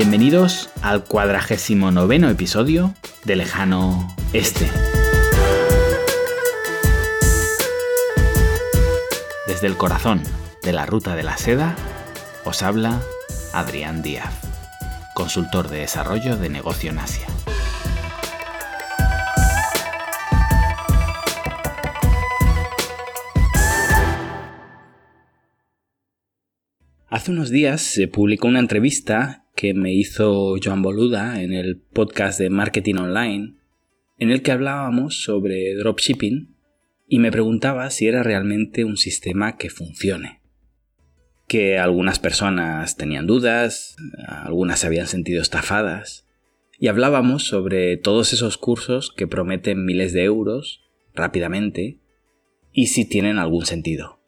Bienvenidos al cuadragésimo noveno episodio de Lejano Este. Desde el corazón de la Ruta de la Seda, os habla Adrián Díaz, consultor de desarrollo de negocio en Asia. Hace unos días se publicó una entrevista que me hizo Joan Boluda en el podcast de Marketing Online, en el que hablábamos sobre dropshipping y me preguntaba si era realmente un sistema que funcione. Que algunas personas tenían dudas, algunas se habían sentido estafadas, y hablábamos sobre todos esos cursos que prometen miles de euros rápidamente y si tienen algún sentido.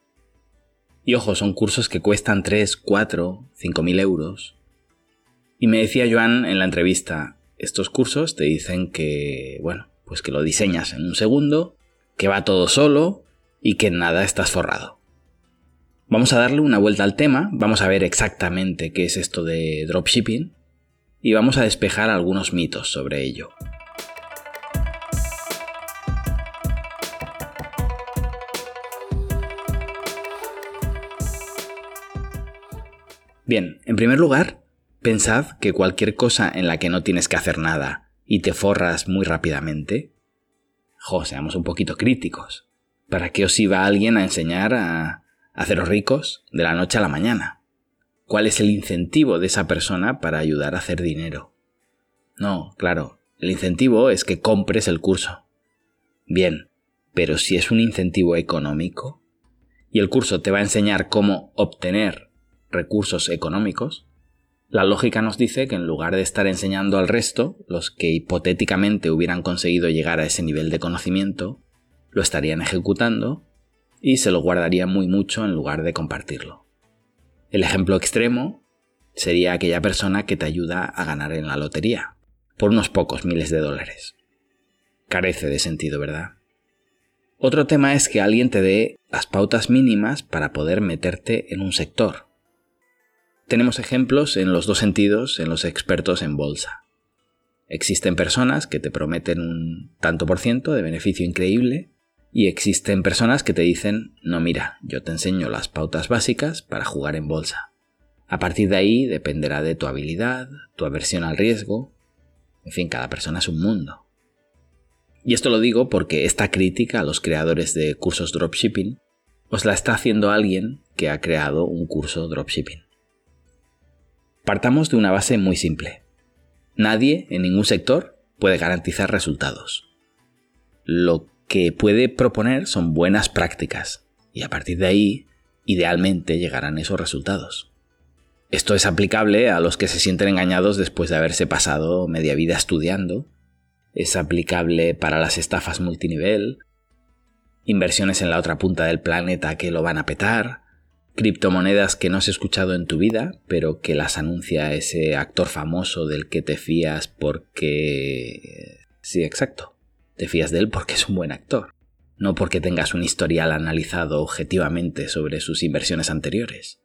Y ojo, son cursos que cuestan 3, 4, 5 mil euros. Y me decía Joan en la entrevista, estos cursos te dicen que, bueno, pues que lo diseñas en un segundo, que va todo solo y que nada estás forrado. Vamos a darle una vuelta al tema, vamos a ver exactamente qué es esto de dropshipping y vamos a despejar algunos mitos sobre ello. Bien, en primer lugar, pensad que cualquier cosa en la que no tienes que hacer nada y te forras muy rápidamente, jo, seamos un poquito críticos. ¿Para qué os iba alguien a enseñar a haceros ricos de la noche a la mañana? ¿Cuál es el incentivo de esa persona para ayudar a hacer dinero? No, claro, el incentivo es que compres el curso. Bien, pero si es un incentivo económico y el curso te va a enseñar cómo obtener recursos económicos, la lógica nos dice que en lugar de estar enseñando al resto, los que hipotéticamente hubieran conseguido llegar a ese nivel de conocimiento, lo estarían ejecutando y se lo guardarían muy mucho en lugar de compartirlo. El ejemplo extremo sería aquella persona que te ayuda a ganar en la lotería, por unos pocos miles de dólares. Carece de sentido, ¿verdad? Otro tema es que alguien te dé las pautas mínimas para poder meterte en un sector, tenemos ejemplos en los dos sentidos en los expertos en bolsa. Existen personas que te prometen un tanto por ciento de beneficio increíble y existen personas que te dicen, no mira, yo te enseño las pautas básicas para jugar en bolsa. A partir de ahí dependerá de tu habilidad, tu aversión al riesgo, en fin, cada persona es un mundo. Y esto lo digo porque esta crítica a los creadores de cursos dropshipping os la está haciendo alguien que ha creado un curso dropshipping. Partamos de una base muy simple. Nadie en ningún sector puede garantizar resultados. Lo que puede proponer son buenas prácticas y a partir de ahí, idealmente, llegarán esos resultados. Esto es aplicable a los que se sienten engañados después de haberse pasado media vida estudiando. Es aplicable para las estafas multinivel, inversiones en la otra punta del planeta que lo van a petar, criptomonedas que no has escuchado en tu vida, pero que las anuncia ese actor famoso del que te fías porque... Sí, exacto. Te fías de él porque es un buen actor, no porque tengas un historial analizado objetivamente sobre sus inversiones anteriores.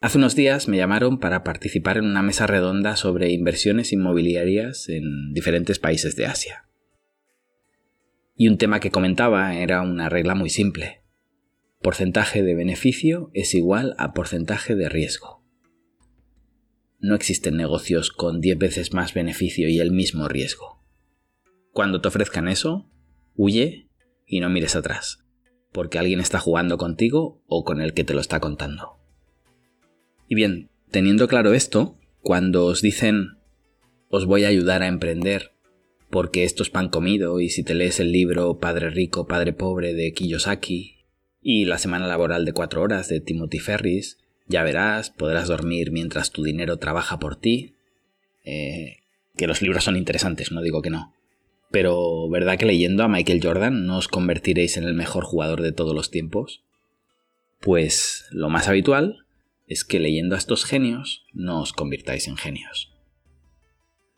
Hace unos días me llamaron para participar en una mesa redonda sobre inversiones inmobiliarias en diferentes países de Asia. Y un tema que comentaba era una regla muy simple porcentaje de beneficio es igual a porcentaje de riesgo. No existen negocios con 10 veces más beneficio y el mismo riesgo. Cuando te ofrezcan eso, huye y no mires atrás, porque alguien está jugando contigo o con el que te lo está contando. Y bien, teniendo claro esto, cuando os dicen os voy a ayudar a emprender porque esto es pan comido y si te lees el libro Padre Rico, Padre Pobre de Kiyosaki y la semana laboral de cuatro horas de Timothy Ferris, ya verás, podrás dormir mientras tu dinero trabaja por ti. Eh, que los libros son interesantes, no digo que no. Pero, ¿verdad que leyendo a Michael Jordan no os convertiréis en el mejor jugador de todos los tiempos? Pues lo más habitual es que leyendo a estos genios no os convirtáis en genios.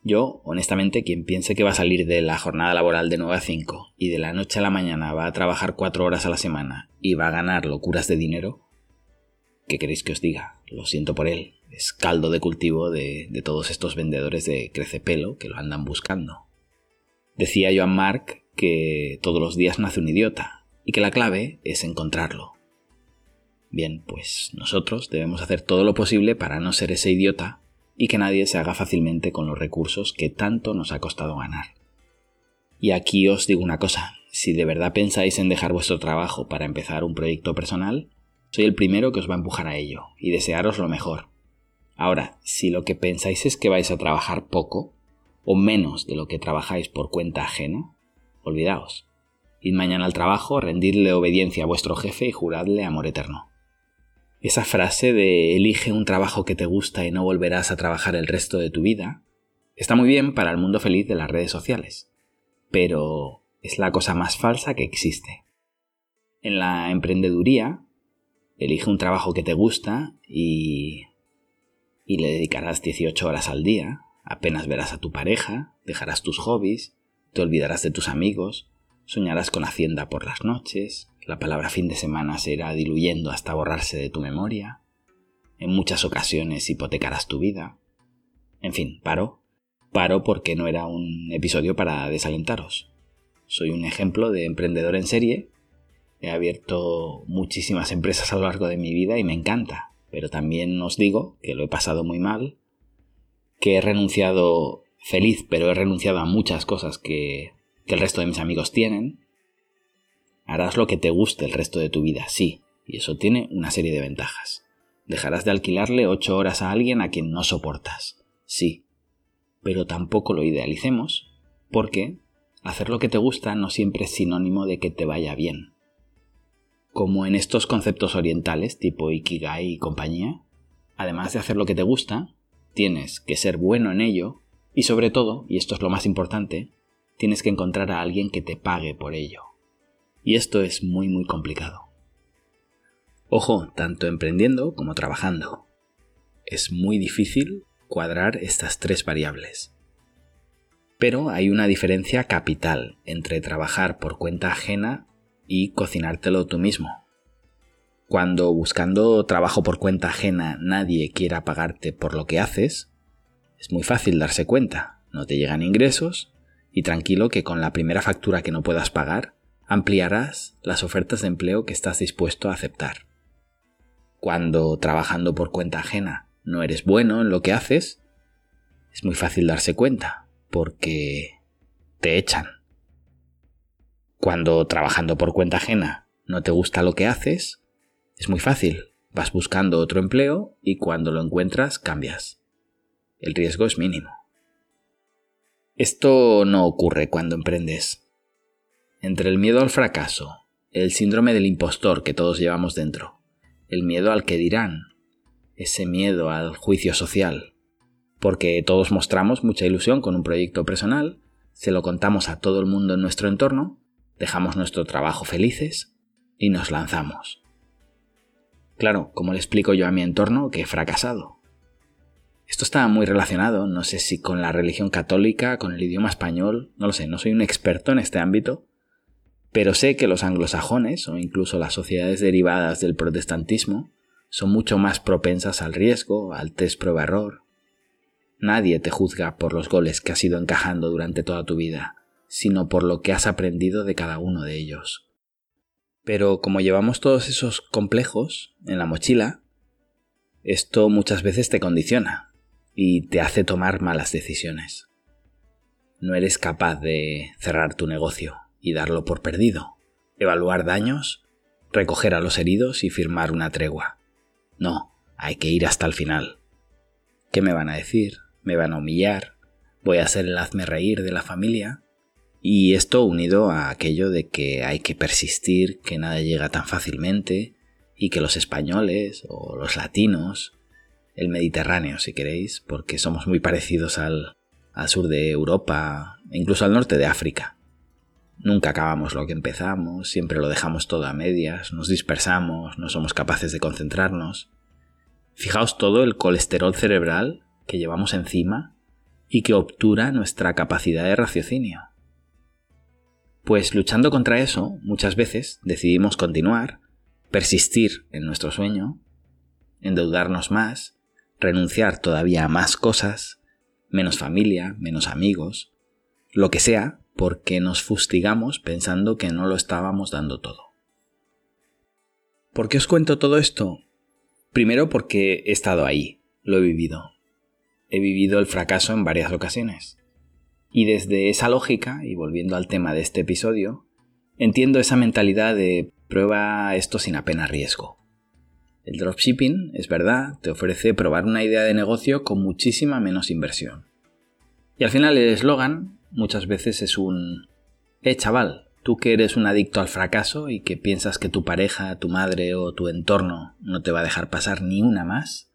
Yo, honestamente, quien piense que va a salir de la jornada laboral de 9 a 5 y de la noche a la mañana va a trabajar 4 horas a la semana y va a ganar locuras de dinero, ¿qué queréis que os diga? Lo siento por él, es caldo de cultivo de, todos estos vendedores de crecepelo que lo andan buscando. Decía Joan Mark que todos los días nace un idiota y que la clave es encontrarlo. Bien, pues nosotros debemos hacer todo lo posible para no ser ese idiota y que nadie se haga fácilmente con los recursos que tanto nos ha costado ganar. Y aquí os digo una cosa, si de verdad pensáis en dejar vuestro trabajo para empezar un proyecto personal, soy el primero que os va a empujar a ello y desearos lo mejor. Ahora, si lo que pensáis es que vais a trabajar poco, o menos de lo que trabajáis por cuenta ajena, olvidaos. Id mañana al trabajo, rendidle obediencia a vuestro jefe y juradle amor eterno. Esa frase de elige un trabajo que te gusta y no volverás a trabajar el resto de tu vida está muy bien para el mundo feliz de las redes sociales, pero es la cosa más falsa que existe. En la emprendeduría, elige un trabajo que te gusta y, y le dedicarás 18 horas al día, apenas verás a tu pareja, dejarás tus hobbies, te olvidarás de tus amigos, soñarás con Hacienda por las noches, la palabra fin de semana se irá diluyendo hasta borrarse de tu memoria, en muchas ocasiones hipotecarás tu vida. En fin, paro, paro porque no era un episodio para desalentaros. Soy un ejemplo de emprendedor en serie. He abierto muchísimas empresas a lo largo de mi vida y me encanta, pero también os digo que lo he pasado muy mal, que he renunciado feliz, pero he renunciado a muchas cosas que, que el resto de mis amigos tienen, Harás lo que te guste el resto de tu vida, sí, y eso tiene una serie de ventajas. Dejarás de alquilarle ocho horas a alguien a quien no soportas, sí, pero tampoco lo idealicemos, porque hacer lo que te gusta no siempre es sinónimo de que te vaya bien. Como en estos conceptos orientales tipo Ikigai y compañía, además de hacer lo que te gusta, tienes que ser bueno en ello y sobre todo, y esto es lo más importante, tienes que encontrar a alguien que te pague por ello. Y esto es muy muy complicado. Ojo, tanto emprendiendo como trabajando. Es muy difícil cuadrar estas tres variables. Pero hay una diferencia capital entre trabajar por cuenta ajena y cocinártelo tú mismo. Cuando buscando trabajo por cuenta ajena nadie quiera pagarte por lo que haces, es muy fácil darse cuenta, no te llegan ingresos y tranquilo que con la primera factura que no puedas pagar ampliarás las ofertas de empleo que estás dispuesto a aceptar. Cuando trabajando por cuenta ajena no eres bueno en lo que haces, es muy fácil darse cuenta, porque te echan. Cuando trabajando por cuenta ajena no te gusta lo que haces, es muy fácil. Vas buscando otro empleo y cuando lo encuentras cambias. El riesgo es mínimo. Esto no ocurre cuando emprendes. Entre el miedo al fracaso, el síndrome del impostor que todos llevamos dentro, el miedo al que dirán, ese miedo al juicio social, porque todos mostramos mucha ilusión con un proyecto personal, se lo contamos a todo el mundo en nuestro entorno, dejamos nuestro trabajo felices y nos lanzamos. Claro, como le explico yo a mi entorno que he fracasado. Esto está muy relacionado, no sé si con la religión católica, con el idioma español, no lo sé, no soy un experto en este ámbito, pero sé que los anglosajones, o incluso las sociedades derivadas del protestantismo, son mucho más propensas al riesgo, al test prueba-error. Nadie te juzga por los goles que has ido encajando durante toda tu vida, sino por lo que has aprendido de cada uno de ellos. Pero como llevamos todos esos complejos en la mochila, esto muchas veces te condiciona y te hace tomar malas decisiones. No eres capaz de cerrar tu negocio, y darlo por perdido, evaluar daños, recoger a los heridos y firmar una tregua. No, hay que ir hasta el final. ¿Qué me van a decir? ¿Me van a humillar? ¿Voy a ser el hazme reír de la familia? Y esto unido a aquello de que hay que persistir, que nada llega tan fácilmente, y que los españoles o los latinos, el Mediterráneo si queréis, porque somos muy parecidos al, al sur de Europa, incluso al norte de África, Nunca acabamos lo que empezamos, siempre lo dejamos todo a medias, nos dispersamos, no somos capaces de concentrarnos. Fijaos todo el colesterol cerebral que llevamos encima y que obtura nuestra capacidad de raciocinio. Pues luchando contra eso, muchas veces decidimos continuar, persistir en nuestro sueño, endeudarnos más, renunciar todavía a más cosas, menos familia, menos amigos, lo que sea, porque nos fustigamos pensando que no lo estábamos dando todo. ¿Por qué os cuento todo esto? Primero porque he estado ahí, lo he vivido. He vivido el fracaso en varias ocasiones. Y desde esa lógica, y volviendo al tema de este episodio, entiendo esa mentalidad de prueba esto sin apenas riesgo. El dropshipping, es verdad, te ofrece probar una idea de negocio con muchísima menos inversión. Y al final el eslogan muchas veces es un... Eh, chaval, Tú que eres un adicto al fracaso y que piensas que tu pareja, tu madre o tu entorno no te va a dejar pasar ni una más,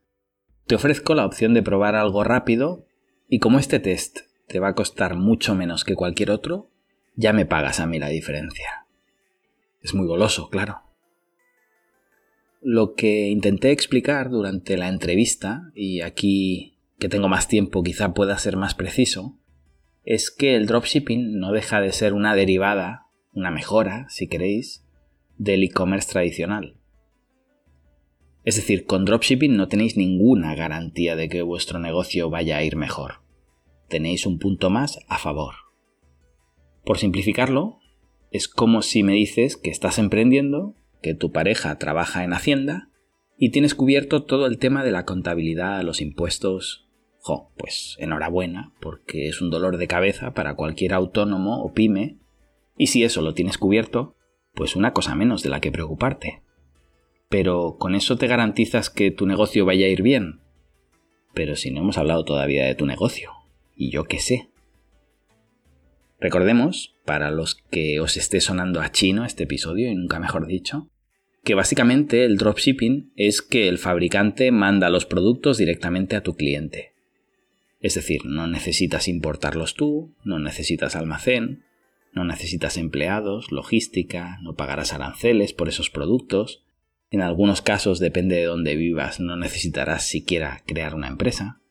te ofrezco la opción de probar algo rápido y como este test te va a costar mucho menos que cualquier otro, ya me pagas a mí la diferencia. Es muy goloso, claro. Lo que intenté explicar durante la entrevista, y aquí que tengo más tiempo quizá pueda ser más preciso, es que el dropshipping no deja de ser una derivada una mejora, si queréis, del e-commerce tradicional. Es decir, con dropshipping no tenéis ninguna garantía de que vuestro negocio vaya a ir mejor. Tenéis un punto más a favor. Por simplificarlo, es como si me dices que estás emprendiendo, que tu pareja trabaja en Hacienda y tienes cubierto todo el tema de la contabilidad, los impuestos. Jo, pues enhorabuena, porque es un dolor de cabeza para cualquier autónomo o pyme y si eso lo tienes cubierto, pues una cosa menos de la que preocuparte. Pero con eso te garantizas que tu negocio vaya a ir bien. Pero si no hemos hablado todavía de tu negocio, y yo qué sé. Recordemos, para los que os esté sonando a chino este episodio, y nunca mejor dicho, que básicamente el dropshipping es que el fabricante manda los productos directamente a tu cliente. Es decir, no necesitas importarlos tú, no necesitas almacén, no necesitas empleados, logística, no pagarás aranceles por esos productos. En algunos casos, depende de dónde vivas, no necesitarás siquiera crear una empresa.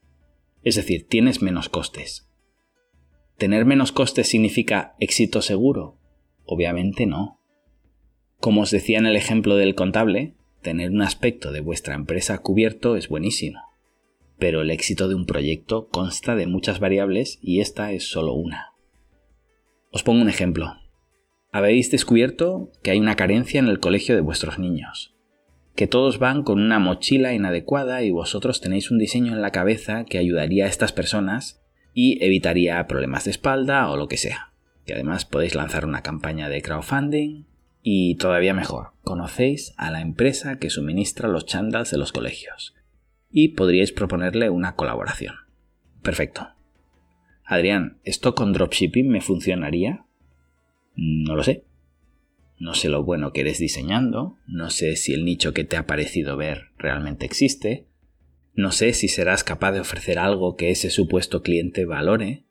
Es decir, tienes menos costes. ¿Tener menos costes significa éxito seguro? Obviamente no. Como os decía en el ejemplo del contable, tener un aspecto de vuestra empresa cubierto es buenísimo. Pero el éxito de un proyecto consta de muchas variables y esta es solo una. Os pongo un ejemplo. Habéis descubierto que hay una carencia en el colegio de vuestros niños, que todos van con una mochila inadecuada y vosotros tenéis un diseño en la cabeza que ayudaría a estas personas y evitaría problemas de espalda o lo que sea. Que además podéis lanzar una campaña de crowdfunding y todavía mejor, conocéis a la empresa que suministra los chandals de los colegios y podríais proponerle una colaboración. Perfecto. Adrián, ¿esto con dropshipping me funcionaría? No lo sé. No sé lo bueno que eres diseñando, no sé si el nicho que te ha parecido ver realmente existe, no sé si serás capaz de ofrecer algo que ese supuesto cliente valore,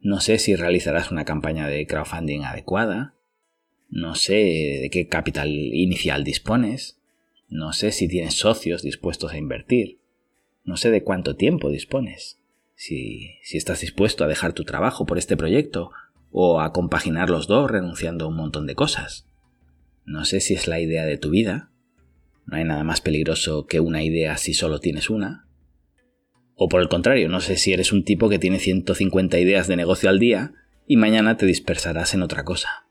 no sé si realizarás una campaña de crowdfunding adecuada, no sé de qué capital inicial dispones, no sé si tienes socios dispuestos a invertir, no sé de cuánto tiempo dispones si, estás dispuesto a dejar tu trabajo por este proyecto o a compaginar los dos renunciando a un montón de cosas. No sé si es la idea de tu vida. No hay nada más peligroso que una idea si solo tienes una. O por el contrario, no sé si eres un tipo que tiene 150 ideas de negocio al día y mañana te dispersarás en otra cosa.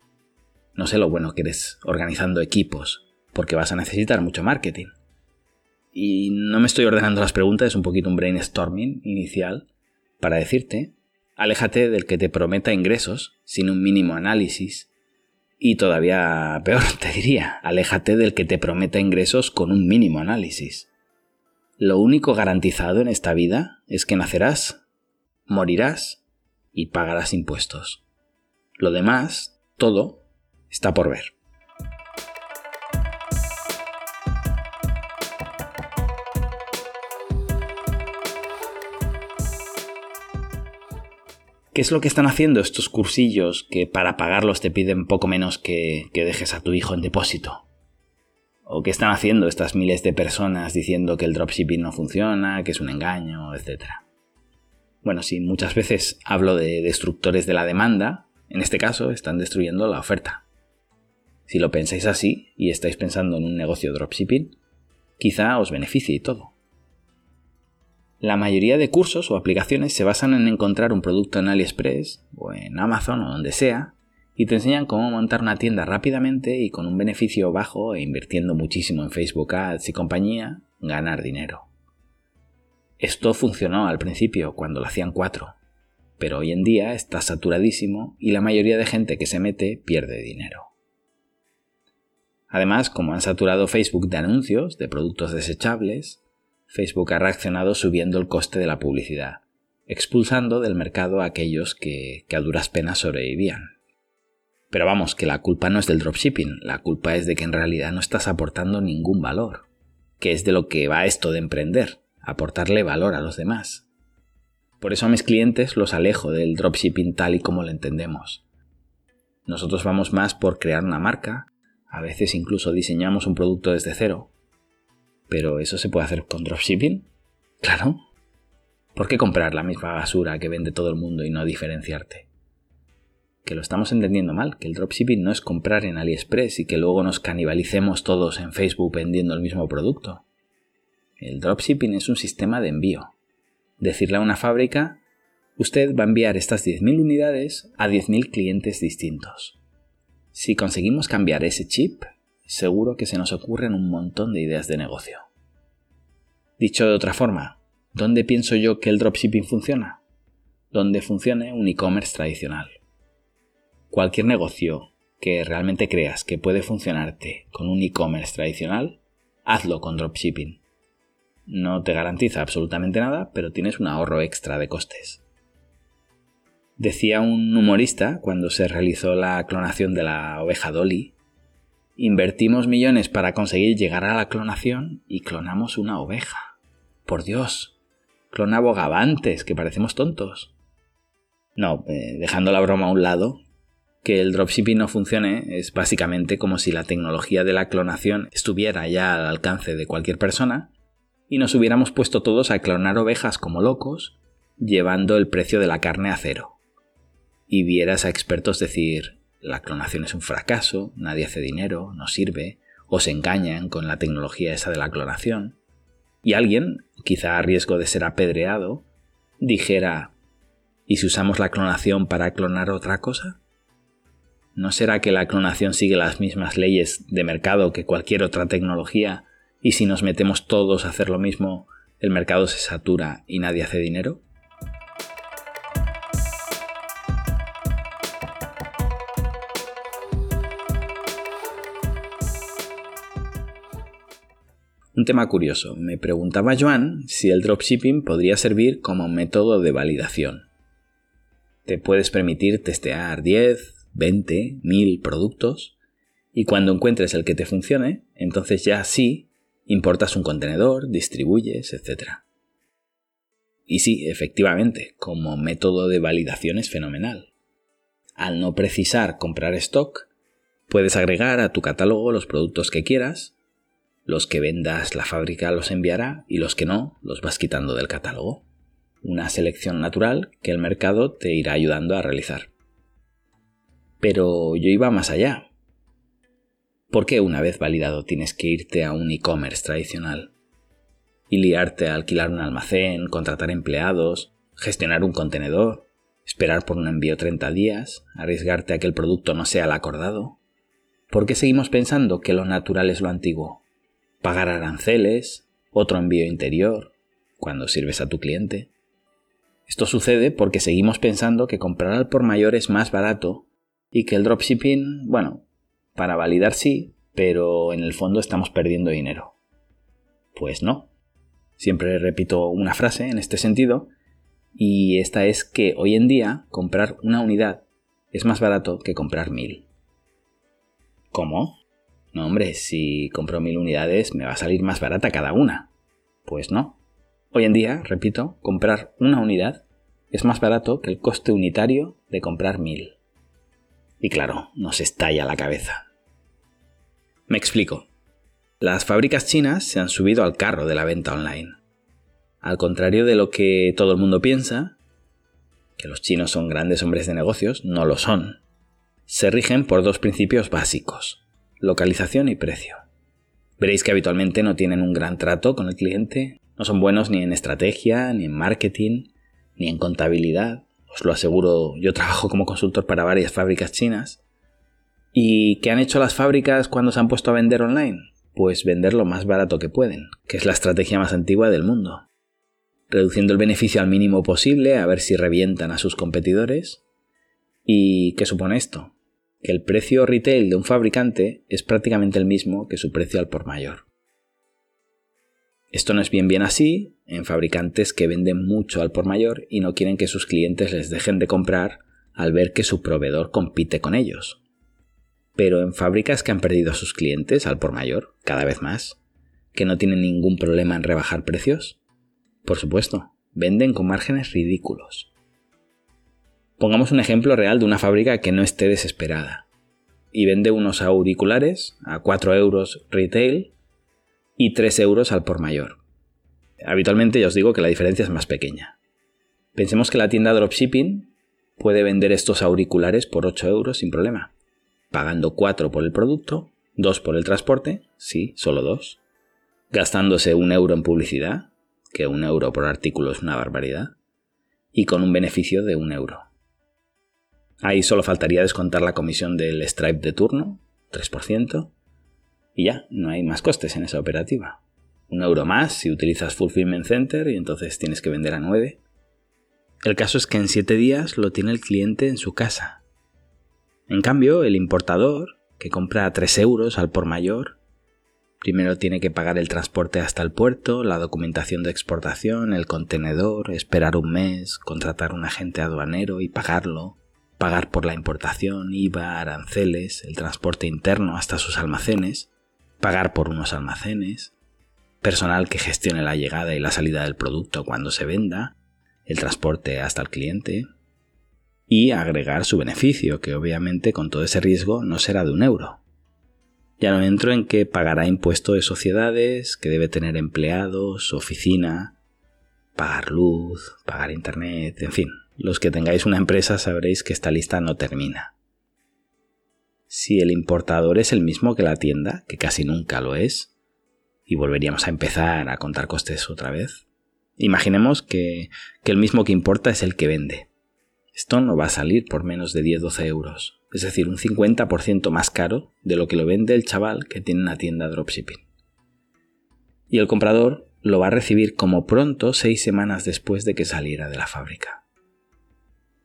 No sé lo bueno que eres organizando equipos, porque vas a necesitar mucho marketing. Y no me estoy ordenando las preguntas, es un poquito un brainstorming inicial, para decirte, aléjate del que te prometa ingresos sin un mínimo análisis. Y todavía peor, te diría, aléjate del que te prometa ingresos con un mínimo análisis. Lo único garantizado en esta vida es que nacerás, morirás y pagarás impuestos. Lo demás, todo, está por ver. ¿Qué es lo que están haciendo estos cursillos que para pagarlos te piden poco menos que, que dejes a tu hijo en depósito? ¿O qué están haciendo estas miles de personas diciendo que el dropshipping no funciona, que es un engaño, etcétera? Bueno, si muchas veces hablo de destructores de la demanda, en este caso están destruyendo la oferta. Si lo pensáis así y estáis pensando en un negocio dropshipping, quizá os beneficie y todo. La mayoría de cursos o aplicaciones se basan en encontrar un producto en AliExpress o en Amazon o donde sea y te enseñan cómo montar una tienda rápidamente y con un beneficio bajo e invirtiendo muchísimo en Facebook Ads y compañía, ganar dinero. Esto funcionó al principio cuando lo hacían cuatro, pero hoy en día está saturadísimo y la mayoría de gente que se mete pierde dinero. Además, como han saturado Facebook de anuncios de productos desechables, Facebook ha reaccionado subiendo el coste de la publicidad, expulsando del mercado a aquellos que, a duras penas sobrevivían. Pero vamos, que la culpa no es del dropshipping, la culpa es de que en realidad no estás aportando ningún valor, que es de lo que va esto de emprender, aportarle valor a los demás. Por eso a mis clientes los alejo del dropshipping tal y como lo entendemos. Nosotros vamos más por crear una marca, a veces incluso diseñamos un producto desde cero, pero ¿eso se puede hacer con dropshipping? Claro. ¿Por qué comprar la misma basura que vende todo el mundo y no diferenciarte? Que lo estamos entendiendo mal, que el dropshipping no es comprar en AliExpress y que luego nos canibalicemos todos en Facebook vendiendo el mismo producto. El dropshipping es un sistema de envío. Decirle a una fábrica, usted va a enviar estas 10.000 unidades a 10.000 clientes distintos. Si conseguimos cambiar ese chip, seguro que se nos ocurren un montón de ideas de negocio. Dicho de otra forma, ¿dónde pienso yo que el dropshipping funciona? Donde funcione un e-commerce tradicional. Cualquier negocio que realmente creas que puede funcionarte con un e-commerce tradicional, hazlo con dropshipping. No te garantiza absolutamente nada, pero tienes un ahorro extra de costes. Decía un humorista cuando se realizó la clonación de la oveja Dolly Invertimos millones para conseguir llegar a la clonación y clonamos una oveja. Por Dios, clona bogavantes, que parecemos tontos. No, eh, dejando la broma a un lado, que el dropshipping no funcione es básicamente como si la tecnología de la clonación estuviera ya al alcance de cualquier persona y nos hubiéramos puesto todos a clonar ovejas como locos, llevando el precio de la carne a cero. Y vieras a expertos decir, la clonación es un fracaso, nadie hace dinero, no sirve, o se engañan con la tecnología esa de la clonación. Y alguien, quizá a riesgo de ser apedreado, dijera, ¿y si usamos la clonación para clonar otra cosa? ¿No será que la clonación sigue las mismas leyes de mercado que cualquier otra tecnología y si nos metemos todos a hacer lo mismo, el mercado se satura y nadie hace dinero? Un tema curioso. Me preguntaba Joan si el dropshipping podría servir como método de validación. Te puedes permitir testear 10, 20, 1000 productos y cuando encuentres el que te funcione, entonces ya sí importas un contenedor, distribuyes, etc. Y sí, efectivamente, como método de validación es fenomenal. Al no precisar comprar stock, puedes agregar a tu catálogo los productos que quieras los que vendas la fábrica los enviará y los que no los vas quitando del catálogo. Una selección natural que el mercado te irá ayudando a realizar. Pero yo iba más allá. ¿Por qué una vez validado tienes que irte a un e-commerce tradicional? Y liarte a alquilar un almacén, contratar empleados, gestionar un contenedor, esperar por un envío 30 días, arriesgarte a que el producto no sea el acordado. ¿Por qué seguimos pensando que lo natural es lo antiguo? Pagar aranceles, otro envío interior, cuando sirves a tu cliente. Esto sucede porque seguimos pensando que comprar al por mayor es más barato y que el dropshipping, bueno, para validar sí, pero en el fondo estamos perdiendo dinero. Pues no. Siempre repito una frase en este sentido, y esta es que hoy en día comprar una unidad es más barato que comprar mil. ¿Cómo? No, hombre, si compro mil unidades me va a salir más barata cada una. Pues no. Hoy en día, repito, comprar una unidad es más barato que el coste unitario de comprar mil. Y claro, nos estalla la cabeza. Me explico. Las fábricas chinas se han subido al carro de la venta online. Al contrario de lo que todo el mundo piensa, que los chinos son grandes hombres de negocios, no lo son. Se rigen por dos principios básicos localización y precio. Veréis que habitualmente no tienen un gran trato con el cliente, No son buenos ni en estrategia, ni en marketing, ni en contabilidad. Os lo aseguro, yo trabajo como consultor para varias fábricas chinas. ¿Y qué han hecho las fábricas cuando se han puesto a vender online? Pues vender lo más barato que pueden, que es la estrategia más antigua del mundo. Reduciendo el beneficio al mínimo posible a ver si revientan a sus competidores. ¿Y qué supone esto? Que el precio retail de un fabricante es prácticamente el mismo que su precio al por mayor. Esto no es bien bien así en fabricantes que venden mucho al por mayor y no quieren que sus clientes les dejen de comprar al ver que su proveedor compite con ellos. Pero en fábricas que han perdido a sus clientes al por mayor, cada vez más, que no tienen ningún problema en rebajar precios, por supuesto, venden con márgenes ridículos. Pongamos un ejemplo real de una fábrica que no esté desesperada y vende unos auriculares a 4 euros retail y 3 euros al por mayor. Habitualmente ya os digo que la diferencia es más pequeña. Pensemos que la tienda dropshipping puede vender estos auriculares por 8 euros sin problema, pagando 4 por el producto, 2 por el transporte, sí, solo 2, gastándose un euro en publicidad, que un euro por artículo es una barbaridad, y con un beneficio de un euro. Ahí solo faltaría descontar la comisión del Stripe de turno, 3%, y ya, no hay más costes en esa operativa. Un euro más si utilizas Fulfillment Center y entonces tienes que vender a 9. El caso es que en 7 días lo tiene el cliente en su casa. En cambio, el importador, que compra a 3 euros al por mayor, primero tiene que pagar el transporte hasta el puerto, la documentación de exportación, el contenedor, esperar un mes, contratar un agente aduanero y pagarlo, pagar por la importación, IVA, aranceles, el transporte interno hasta sus almacenes, pagar por unos almacenes, personal que gestione la llegada y la salida del producto cuando se venda, el transporte hasta el cliente, y agregar su beneficio, que obviamente con todo ese riesgo no será de un euro. Ya no entro en que pagará impuesto de sociedades, que debe tener empleados, oficina, pagar luz, pagar internet, en fin, los que tengáis una empresa sabréis que esta lista no termina si el importador es el mismo que la tienda, que casi nunca lo es, y volveríamos a empezar a contar costes otra vez. Imaginemos que, el mismo que importa es el que vende. Esto no va a salir por menos de 10-12 euros, es decir, un 50% más caro de lo que lo vende el chaval que tiene una tienda dropshipping. Y el comprador lo va a recibir como pronto seis semanas después de que saliera de la fábrica.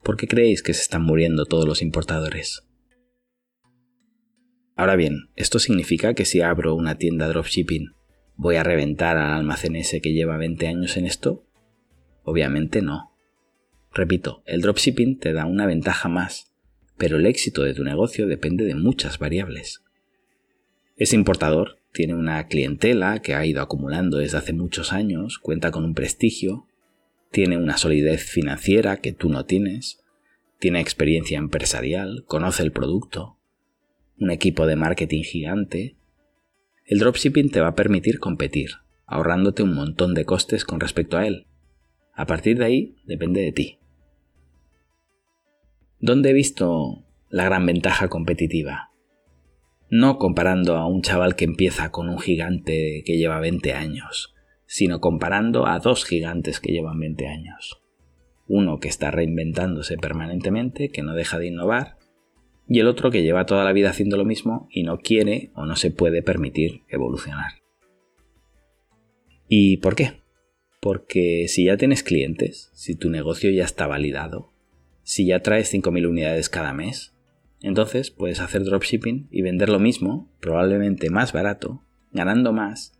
¿Por qué creéis que se están muriendo todos los importadores? Ahora bien, ¿esto significa que si abro una tienda dropshipping voy a reventar al almacén ese que lleva 20 años en esto? Obviamente no. Repito, el dropshipping te da una ventaja más, pero el éxito de tu negocio depende de muchas variables. Ese importador tiene una clientela que ha ido acumulando desde hace muchos años, cuenta con un prestigio, tiene una solidez financiera que tú no tienes, tiene experiencia empresarial, conoce el producto, un equipo de marketing gigante, el dropshipping te va a permitir competir, ahorrándote un montón de costes con respecto a él. A partir de ahí depende de ti. ¿Dónde he visto la gran ventaja competitiva? No comparando a un chaval que empieza con un gigante que lleva 20 años, sino comparando a dos gigantes que llevan 20 años. Uno que está reinventándose permanentemente, que no deja de innovar, y el otro que lleva toda la vida haciendo lo mismo y no quiere o no se puede permitir evolucionar. ¿Y por qué? Porque si ya tienes clientes, si tu negocio ya está validado, si ya traes 5.000 unidades cada mes, entonces puedes hacer dropshipping y vender lo mismo, probablemente más barato, ganando más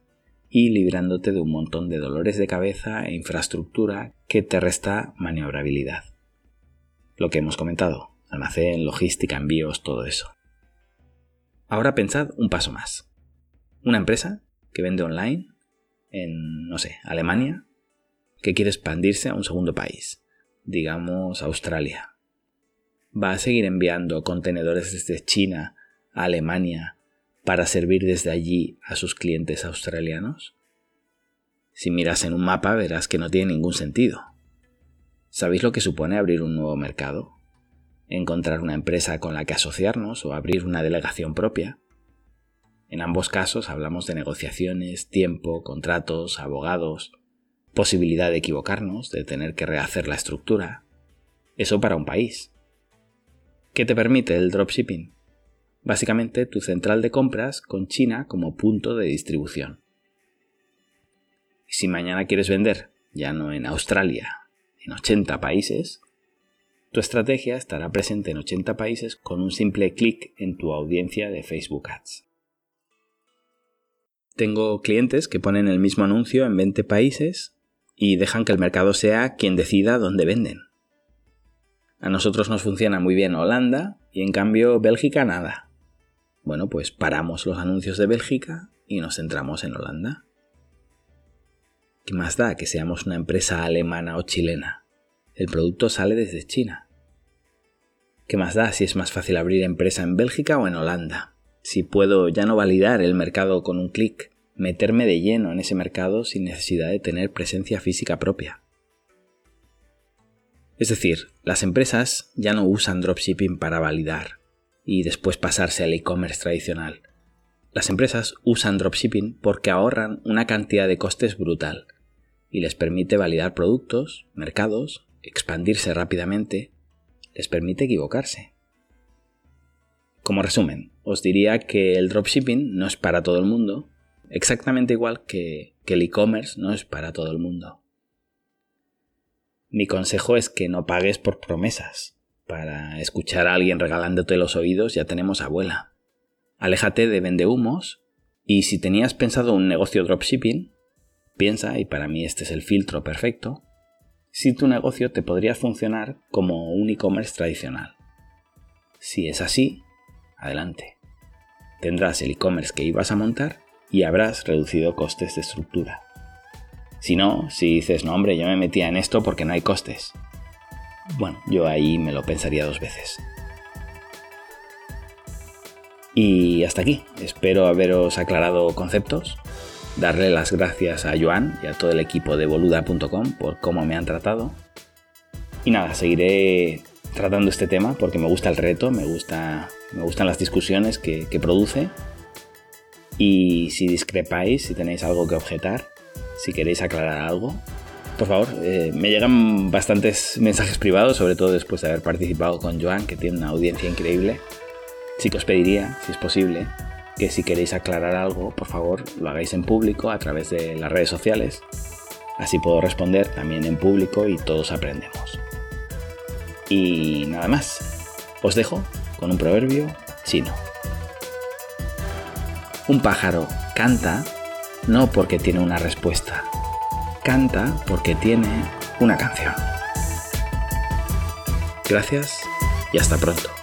y librándote de un montón de dolores de cabeza e infraestructura que te resta maniobrabilidad. Lo que hemos comentado, almacén, logística, envíos, todo eso. Ahora pensad un paso más. Una empresa que vende online en, no sé, Alemania, que quiere expandirse a un segundo país, digamos Australia. ¿Va a seguir enviando contenedores desde China a Alemania para servir desde allí a sus clientes australianos? Si miras en un mapa verás que no tiene ningún sentido. ¿Sabéis lo que supone abrir un nuevo mercado? encontrar una empresa con la que asociarnos o abrir una delegación propia. En ambos casos hablamos de negociaciones, tiempo, contratos, abogados, posibilidad de equivocarnos, de tener que rehacer la estructura. Eso para un país. ¿Qué te permite el dropshipping? Básicamente tu central de compras con China como punto de distribución. Y si mañana quieres vender, ya no en Australia, en 80 países, tu estrategia estará presente en 80 países con un simple clic en tu audiencia de Facebook Ads. Tengo clientes que ponen el mismo anuncio en 20 países y dejan que el mercado sea quien decida dónde venden. A nosotros nos funciona muy bien Holanda y en cambio Bélgica nada. Bueno, pues paramos los anuncios de Bélgica y nos centramos en Holanda. ¿Qué más da que seamos una empresa alemana o chilena? El producto sale desde China. ¿Qué más da si es más fácil abrir empresa en Bélgica o en Holanda? Si puedo ya no validar el mercado con un clic, meterme de lleno en ese mercado sin necesidad de tener presencia física propia. Es decir, las empresas ya no usan dropshipping para validar y después pasarse al e-commerce tradicional. Las empresas usan dropshipping porque ahorran una cantidad de costes brutal y les permite validar productos, mercados, expandirse rápidamente, les permite equivocarse. Como resumen, os diría que el dropshipping no es para todo el mundo, exactamente igual que, el e-commerce no es para todo el mundo. Mi consejo es que no pagues por promesas. Para escuchar a alguien regalándote los oídos ya tenemos abuela. Aléjate de vendehumos y si tenías pensado un negocio dropshipping, piensa, y para mí este es el filtro perfecto, si tu negocio te podría funcionar como un e-commerce tradicional. Si es así, adelante. Tendrás el e-commerce que ibas a montar y habrás reducido costes de estructura. Si no, si dices, no hombre, yo me metía en esto porque no hay costes. Bueno, yo ahí me lo pensaría dos veces. Y hasta aquí. Espero haberos aclarado conceptos darle las gracias a Joan y a todo el equipo de boluda.com por cómo me han tratado. Y nada, seguiré tratando este tema porque me gusta el reto, me, gusta, me gustan las discusiones que, produce. Y si discrepáis, si tenéis algo que objetar, si queréis aclarar algo, por favor, eh, me llegan bastantes mensajes privados, sobre todo después de haber participado con Joan, que tiene una audiencia increíble. Sí que os pediría, si es posible, que si queréis aclarar algo, por favor, lo hagáis en público a través de las redes sociales. Así puedo responder también en público y todos aprendemos. Y nada más. Os dejo con un proverbio chino. Un pájaro canta no porque tiene una respuesta, canta porque tiene una canción. Gracias y hasta pronto.